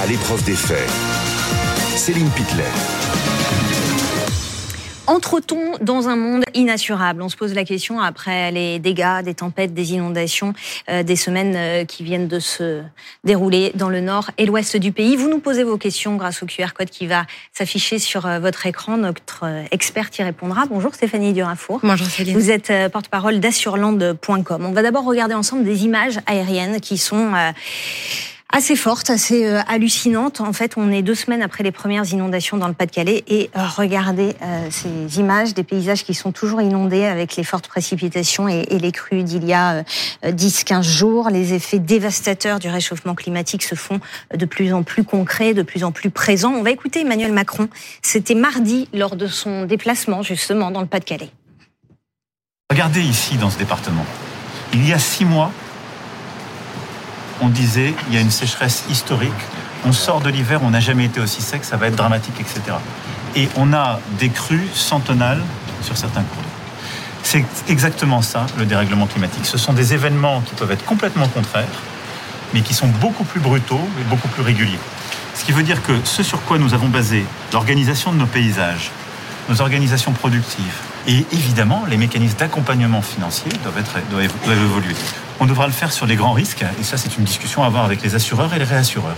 à l'épreuve des faits. Céline Pitlet. Entre-t-on dans un monde inassurable? On se pose la question après les dégâts, des tempêtes, des inondations, euh, des semaines euh, qui viennent de se dérouler dans le nord et l'ouest du pays. Vous nous posez vos questions grâce au QR code qui va s'afficher sur euh, votre écran. Notre expert y répondra. Bonjour Stéphanie Durafour. Bonjour Céline. Vous êtes porte-parole d'assureland.com. On va d'abord regarder ensemble des images aériennes qui sont assez forte, assez euh, hallucinante. En fait, on est deux semaines après les premières inondations dans le Pas-de-Calais et euh, regardez euh, ces images des paysages qui sont toujours inondés avec les fortes précipitations et, les crues d'il y a 10-15 jours. Les effets dévastateurs du réchauffement climatique se font de plus en plus concrets, de plus en plus présents. On va écouter Emmanuel Macron. C'était mardi lors de son déplacement justement dans le Pas-de-Calais. Regardez ici dans ce département. Il y a six mois, on disait il y a une sécheresse historique, on sort de l'hiver, on n'a jamais été aussi sec, ça va être dramatique, etc. Et on a des crues centenales sur certains cours C'est exactement ça, le dérèglement climatique. Ce sont des événements qui peuvent être complètement contraires, mais qui sont beaucoup plus brutaux et beaucoup plus réguliers. Ce qui veut dire que ce sur quoi nous avons basé l'organisation de nos paysages, nos organisations productives, et évidemment, les mécanismes d'accompagnement financier doivent, être, doivent, évoluer. On devra le faire sur les grands risques, et ça, c'est une discussion à avoir avec les assureurs et les réassureurs.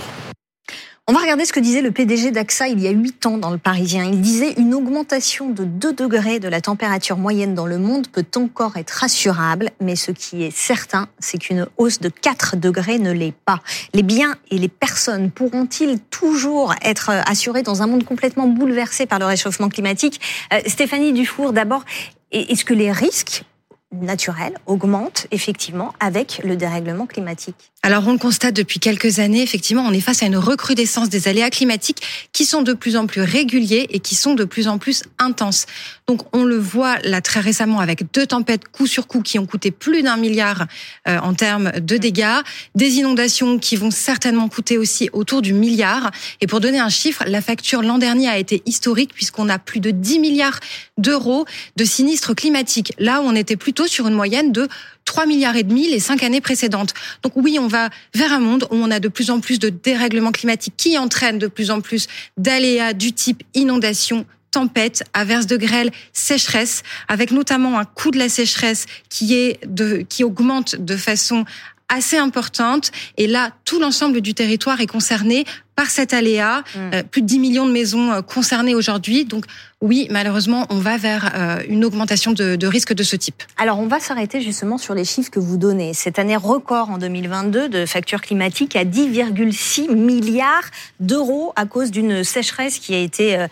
On va regarder ce que disait le PDG d'AXA il y a 8 ans dans le Parisien. Il disait une augmentation de 2 degrés de la température moyenne dans le monde peut encore être rassurable, mais ce qui est certain, c'est qu'une hausse de 4 degrés ne l'est pas. Les biens et les personnes pourront-ils toujours être assurés dans un monde complètement bouleversé par le réchauffement climatique? Euh, Stéphanie Dufour, d'abord, est-ce que les risques naturels augmentent effectivement avec le dérèglement climatique alors on le constate depuis quelques années, effectivement, on est face à une recrudescence des aléas climatiques qui sont de plus en plus réguliers et qui sont de plus en plus intenses. Donc on le voit là très récemment avec deux tempêtes coup sur coup qui ont coûté plus d'un milliard euh, en termes de dégâts, des inondations qui vont certainement coûter aussi autour du milliard. Et pour donner un chiffre, la facture l'an dernier a été historique puisqu'on a plus de 10 milliards d'euros de sinistres climatiques. Là où on était plutôt sur une moyenne de 3 milliards et demi les cinq années précédentes. Donc oui, on va vers un monde où on a de plus en plus de dérèglements climatiques qui entraînent de plus en plus d'aléas du type inondation, tempête, averse de grêle, sécheresse, avec notamment un coût de la sécheresse qui est de, qui augmente de façon assez importante. Et là, tout l'ensemble du territoire est concerné par cet aléa. Mm. Euh, plus de 10 millions de maisons euh, concernées aujourd'hui. Donc oui, malheureusement, on va vers euh, une augmentation de, de risques de ce type. Alors on va s'arrêter justement sur les chiffres que vous donnez. Cette année record en 2022 de factures climatiques à 10,6 milliards d'euros à cause d'une sécheresse qui a été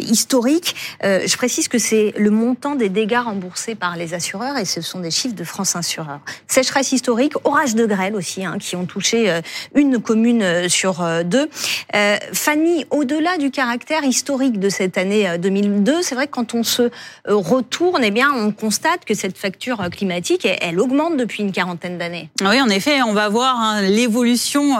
historique. je précise que c'est le montant des dégâts remboursés par les assureurs et ce sont des chiffres de France Assureurs. Sécheresse historique, orage de grêle aussi, hein, qui ont touché une commune sur deux. Euh, Fanny, au-delà du caractère historique de cette année 2002, euh, c'est vrai que quand on se euh, retourne, eh bien, on constate que cette facture climatique, elle, augmente depuis une quarantaine d'années. Oui, en effet, on va voir hein, l'évolution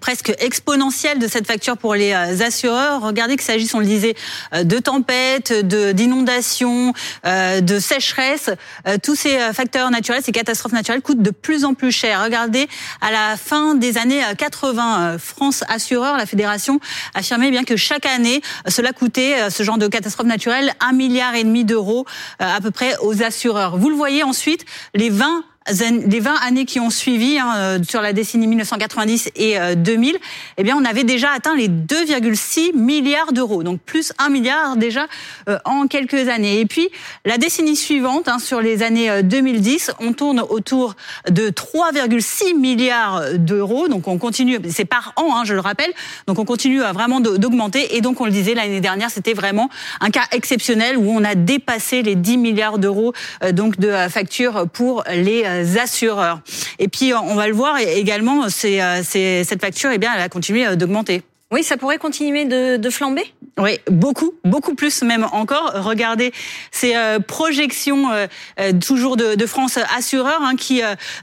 presque exponentielle de cette facture pour les assureurs. Regardez qu'il s'agisse, on le disait, de tempêtes, d'inondations, de sécheresse. Tous ces facteurs naturels, ces catastrophes naturelles coûtent de plus en plus cher. Regardez, à la fin des années 80, France Assureur la fédération affirmait bien que chaque année, cela coûtait, euh, ce genre de catastrophe naturelle, un milliard et demi d'euros euh, à peu près aux assureurs. Vous le voyez ensuite, les 20 les 20 années qui ont suivi hein, euh, sur la décennie 1990 et 2000, euh, eh bien on avait déjà atteint les 2,6 milliards d'euros, donc plus 1 milliard déjà euh, en quelques années. Et puis la décennie suivante, hein, sur les années 2010, on tourne autour de 3,6 milliards d'euros. Donc on continue, c'est par an, hein, je le rappelle. Donc on continue vraiment d'augmenter. Et donc on le disait l'année dernière, c'était vraiment un cas exceptionnel où on a dépassé les 10 milliards d'euros donc de factures pour les assureurs. Et puis, on va le voir également, c'est, euh, cette facture, eh bien, elle a continué euh, d'augmenter. Oui, ça pourrait continuer de, flamber? Oui, beaucoup, beaucoup plus même encore. Regardez ces euh, projections toujours de, France Assureur hein, qui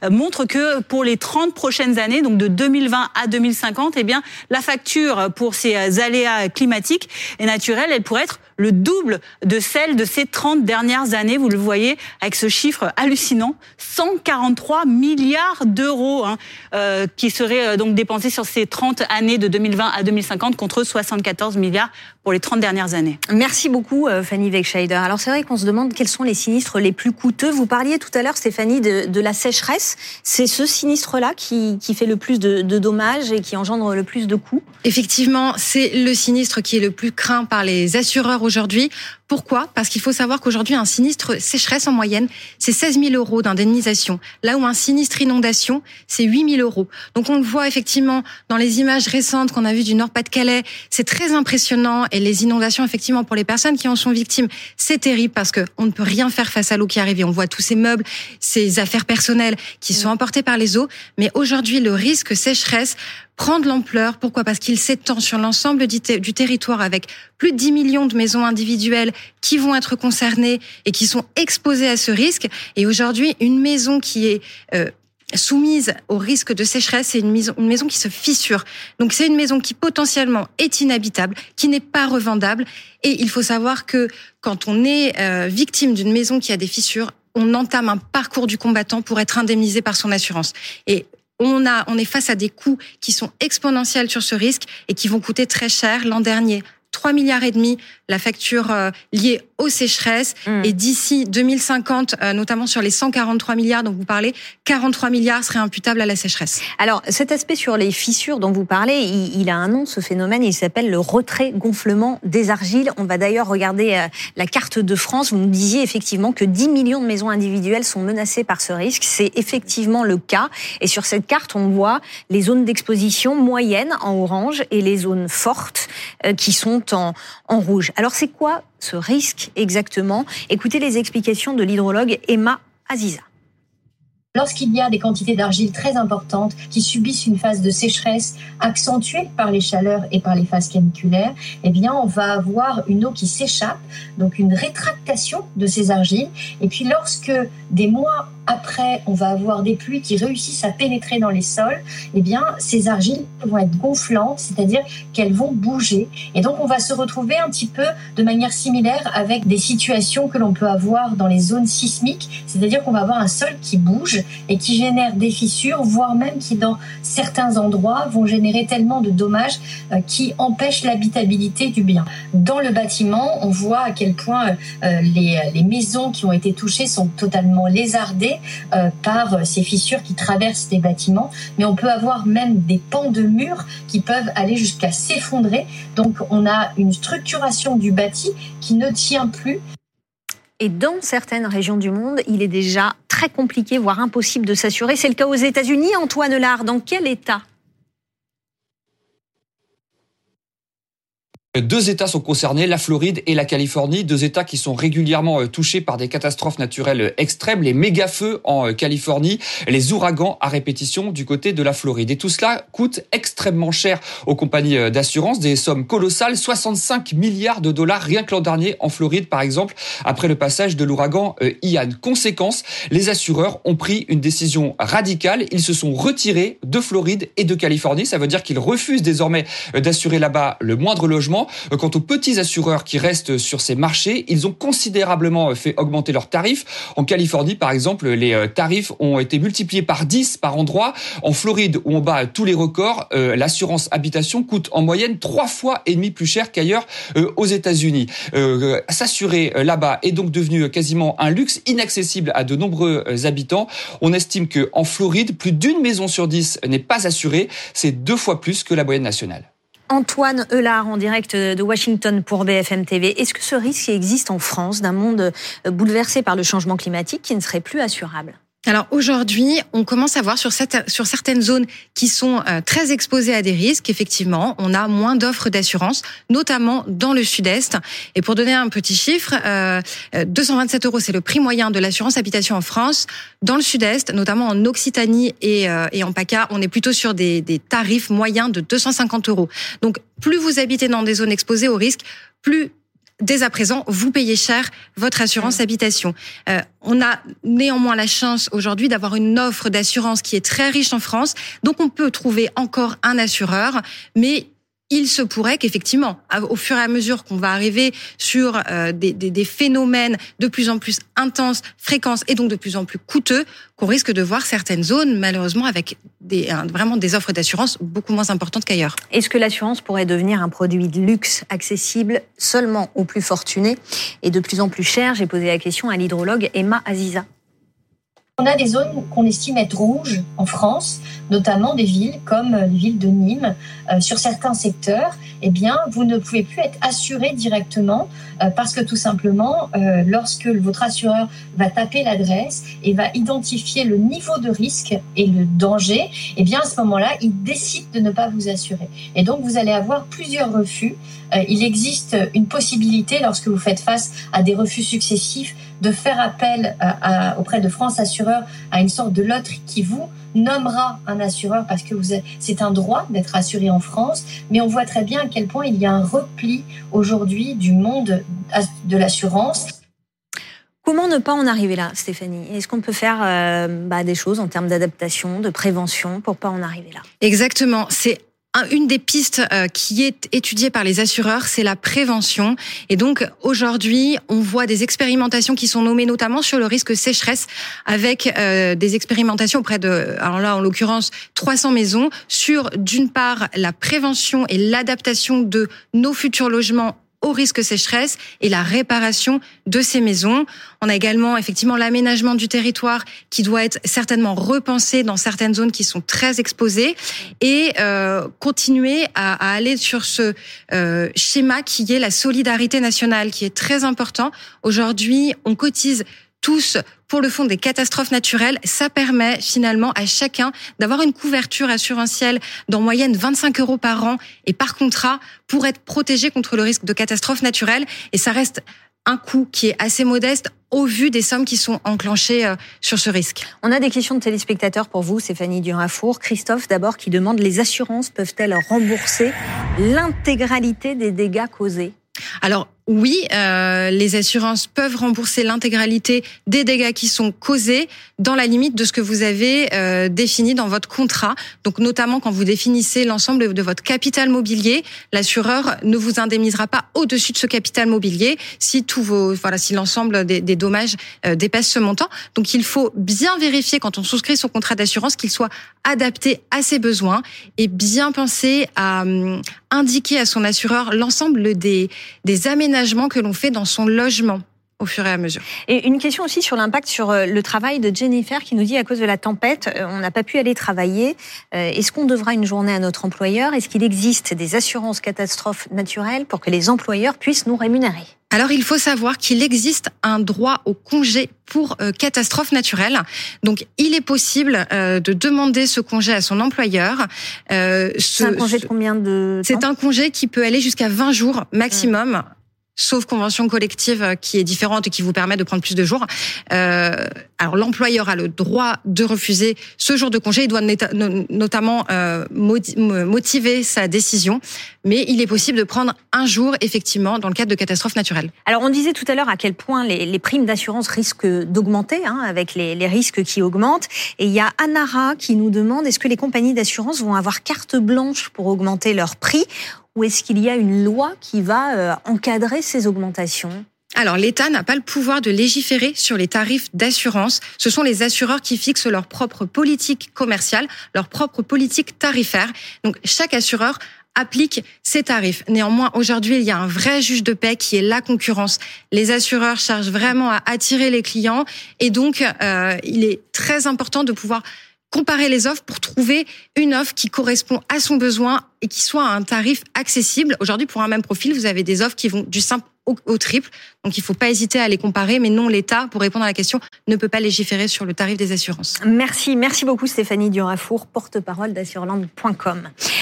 montrent que pour les 30 prochaines années, donc de 2020 à 2050, eh bien, la facture pour ces aléas climatiques et naturels, elle pourrait être le double de celle de ces 30 dernières années. Vous le voyez avec ce chiffre hallucinant, 143 milliards d'euros hein, euh, qui seraient euh, donc dépensés sur ces 30 années de 2020 à 2050 2050 contre 74 milliards pour les 30 dernières années. Merci beaucoup Fanny Wegscheider. Alors c'est vrai qu'on se demande quels sont les sinistres les plus coûteux. Vous parliez tout à l'heure Stéphanie de, de la sécheresse. C'est ce sinistre-là qui, qui, fait le plus de, de, dommages et qui engendre le plus de coûts? Effectivement, c'est le sinistre qui est le plus craint par les assureurs aujourd'hui. Pourquoi? Parce qu'il faut savoir qu'aujourd'hui, un sinistre sécheresse en moyenne, c'est 16 000 euros d'indemnisation. Là où un sinistre inondation, c'est 8 000 euros. Donc on le voit effectivement dans les images récentes qu'on a vues du Nord-Pas-de-Calais. C'est très impressionnant et les inondations, effectivement, pour les personnes qui en sont victimes, c'est terrible parce que on ne peut rien faire face à l'eau qui arrive. Et on voit tous ces meubles, ces affaires personnelles qui sont emportées par les eaux. Mais aujourd'hui, le risque sécheresse prend de l'ampleur. Pourquoi? Parce qu'il s'étend sur l'ensemble du, territoire avec plus de 10 millions de maisons individuelles qui vont être concernées et qui sont exposées à ce risque. Et aujourd'hui, une maison qui est euh, soumise au risque de sécheresse, c'est une maison, une maison qui se fissure. Donc c'est une maison qui potentiellement est inhabitable, qui n'est pas revendable. Et il faut savoir que quand on est euh, victime d'une maison qui a des fissures, on entame un parcours du combattant pour être indemnisé par son assurance. Et on, a, on est face à des coûts qui sont exponentiels sur ce risque et qui vont coûter très cher. L'an dernier, 3 milliards et demi la facture euh, liée aux sécheresses. Mm. Et d'ici 2050, euh, notamment sur les 143 milliards dont vous parlez, 43 milliards seraient imputables à la sécheresse. Alors, cet aspect sur les fissures dont vous parlez, il, a un nom, ce phénomène, il s'appelle le retrait-gonflement des argiles. On va d'ailleurs regarder euh, la carte de France. Vous nous disiez effectivement que 10 millions de maisons individuelles sont menacées par ce risque. C'est effectivement le cas. Et sur cette carte, on voit les zones d'exposition moyennes en orange et les zones fortes qui en, en rouge. Alors c'est quoi ce risque exactement? Écoutez les explications de l'hydrologue Emma Aziza. Lorsqu'il y a des quantités d'argile très importantes qui subissent une phase de sécheresse accentuée par les chaleurs et par les phases caniculaires, eh bien, on va avoir une eau qui s'échappe, donc une rétractation de ces argiles. Et puis, lorsque des mois après, on va avoir des pluies qui réussissent à pénétrer dans les sols, eh bien, ces argiles vont être gonflantes, c'est-à-dire qu'elles vont bouger. Et donc, on va se retrouver un petit peu de manière similaire avec des situations que l'on peut avoir dans les zones sismiques, c'est-à-dire qu'on va avoir un sol qui bouge et qui génère des fissures, voire même qui, dans certains endroits, vont générer tellement de dommages euh, qui empêchent l'habitabilité du bien. Dans le bâtiment, on voit à quel point euh, les, les maisons qui ont été touchées sont totalement lézardées euh, par ces fissures qui traversent les bâtiments, mais on peut avoir même des pans de murs qui peuvent aller jusqu'à s'effondrer. Donc on a une structuration du bâti qui ne tient plus. Et dans certaines régions du monde, il est déjà très compliqué, voire impossible de s'assurer. C'est le cas aux États-Unis. Antoine Lard, dans quel état Deux États sont concernés, la Floride et la Californie, deux États qui sont régulièrement euh, touchés par des catastrophes naturelles euh, extrêmes, les méga-feux en euh, Californie, les ouragans à répétition du côté de la Floride. Et tout cela coûte extrêmement cher aux compagnies d'assurance, des sommes colossales, 65 milliards de dollars rien que l'an dernier en Floride par exemple, après le passage de l'ouragan Ian. Conséquence, les assureurs ont pris une décision radicale, ils se sont retirés de Floride et de Californie, ça veut dire qu'ils refusent désormais d'assurer là-bas le moindre logement euh, quant aux petits assureurs qui restent sur ces marchés, ils ont considérablement euh, fait augmenter leurs tarifs. En Californie, par exemple, les euh, tarifs ont été multipliés par 10 par endroit. En Floride, où on bat tous les records, l'assurance habitation coûte en moyenne trois fois et demi plus cher qu'ailleurs aux États-Unis. S'assurer là-bas est donc devenu quasiment un luxe inaccessible à de nombreux habitants. On estime que en Floride, plus d'une maison sur dix n'est pas assurée. C'est deux fois plus que la moyenne nationale. Antoine Eulard en direct de Washington pour BFM TV. Est-ce que ce risque existe en France d'un monde bouleversé par le changement climatique qui ne serait plus assurable? Alors aujourd'hui, on commence à voir sur, certaines zones qui sont euh, très exposées à des risques, effectivement, on a moins d'offres d'assurance, notamment dans le sud-est. Et pour donner un petit chiffre, euh, 227 euros, c'est le prix moyen de l'assurance habitation en France. Dans le sud-est, notamment en Occitanie et, euh, et en PACA, on est plutôt sur des, des tarifs moyens de 250 euros. Donc plus vous habitez dans des zones exposées au risque, plus dès à présent, vous payez cher votre assurance habitation. Euh, on a néanmoins la chance aujourd'hui d'avoir une offre d'assurance qui est très riche en France, donc on peut trouver encore un assureur, mais il se pourrait qu'effectivement, au fur et à mesure qu'on va arriver sur euh, des, des, phénomènes de plus en plus intenses, fréquences et donc de plus en plus coûteux, qu'on risque de voir certaines zones, malheureusement, avec vraiment des offres d'assurance beaucoup moins importantes qu'ailleurs. Est-ce que l'assurance pourrait devenir un produit de luxe accessible seulement aux plus fortunés et de plus en plus cher? J'ai posé la question à l'hydrologue Emma Aziza. On a des zones qu'on estime être rouges en France, notamment des villes comme les villes de Nîmes. Euh, sur certains secteurs, eh bien, vous ne pouvez plus être assuré directement euh, parce que tout simplement, euh, lorsque votre assureur va taper l'adresse et va identifier le niveau de risque et le danger, eh bien, à ce moment-là, il décide de ne pas vous assurer. Et donc, vous allez avoir plusieurs refus. il existe une possibilité, lorsque vous faites face à des refus successifs, de faire appel auprès de France Assureur à une sorte de loterie qui vous nommera un assureur parce que c'est un droit d'être assuré en France, mais on voit très bien à quel point il y a un repli aujourd'hui du monde de l'assurance. Comment ne pas en arriver là, Stéphanie? Est-ce qu'on peut faire euh, bah, des choses en termes d'adaptation, de prévention pour pas en arriver là? Exactement. C'est une des pistes euh, qui est étudiée par les assureurs, c'est la prévention. Et donc aujourd'hui, on voit des expérimentations qui sont nommées notamment sur le risque sécheresse, avec euh, des expérimentations auprès de, alors là en l'occurrence 300 maisons, sur d'une part la prévention et l'adaptation de nos futurs logements au risque sécheresse et la réparation de ces maisons. On a également effectivement l'aménagement du territoire qui doit être certainement repensé dans certaines zones qui sont très exposées et euh, continuer à, à, aller sur ce euh, schéma qui est la solidarité nationale, qui est très important. Aujourd'hui, on cotise tous pour le fonds des catastrophes naturelles. Ça permet finalement à chacun d'avoir une couverture assurantielle d'en moyenne 25 euros par an et par contrat pour être protégé contre le risque de catastrophe naturelle. Et ça reste un coût qui est assez modeste au vu des sommes qui sont enclenchées euh, sur ce risque. On a des questions de téléspectateurs pour vous, Stéphanie Durafour. Christophe, d'abord, qui demande les assurances peuvent-elles rembourser l'intégralité des dégâts causés? Alors oui, euh, les assurances peuvent rembourser l'intégralité des dégâts qui sont causés dans la limite de ce que vous avez euh, défini dans votre contrat. Donc notamment quand vous définissez l'ensemble de votre capital mobilier, l'assureur ne vous indemnisera pas au-dessus de ce capital mobilier si tous vos voilà si l'ensemble des, des, dommages euh, dépasse ce montant. Donc il faut bien vérifier quand on souscrit son contrat d'assurance qu'il soit adapté à ses besoins et bien penser à hum, indiquer à son assureur l'ensemble des des aménagements que l'on fait dans son logement au fur et à mesure. Et une question aussi sur l'impact sur euh, le travail de Jennifer qui nous dit à cause de la tempête, euh, on n'a pas pu aller travailler. Euh, est-ce qu'on devra une journée à notre employeur? Est-ce qu'il existe des assurances catastrophes naturelles pour que les employeurs puissent nous rémunérer? Alors, il faut savoir qu'il existe un droit au congé pour euh, catastrophe naturelle. Donc, il est possible euh, de demander ce congé à son employeur. Euh, c'est un congé de combien de C'est un congé qui peut aller jusqu'à 20 jours maximum. Mmh sauf convention collective euh, qui est différente et qui vous permet de prendre plus de jours. Euh, alors l'employeur a le droit de refuser ce jour de congé. Il doit notamment euh, motiver sa décision, mais il est possible de prendre un jour effectivement dans le cadre de catastrophes naturelles. Alors on disait tout à l'heure à quel point les, primes d'assurance risquent d'augmenter hein, avec les, les, risques qui augmentent. Et il y a Anara qui nous demande est-ce que les compagnies d'assurance vont avoir carte blanche pour augmenter leurs prix ou est-ce qu'il y a une loi qui va euh, encadrer ces augmentations? Alors l'État n'a pas le pouvoir de légiférer sur les tarifs d'assurance. Ce sont les assureurs qui fixent leur propre politique commerciale, leur propre politique tarifaire. Donc chaque assureur applique ses tarifs. Néanmoins, aujourd'hui, il y a un vrai juge de paix qui est la concurrence. Les assureurs cherchent vraiment à attirer les clients et donc euh, il est très important de pouvoir comparer les offres pour trouver une offre qui correspond à son besoin et qui soit à un tarif accessible. Aujourd'hui, pour un même profil, vous avez des offres qui vont du simple au, triple. Donc il ne faut pas hésiter à les comparer, mais non, l'État, pour répondre à la question, ne peut pas légiférer sur le tarif des assurances. Merci, merci beaucoup Stéphanie Durafour, porte-parole d'assureland.com.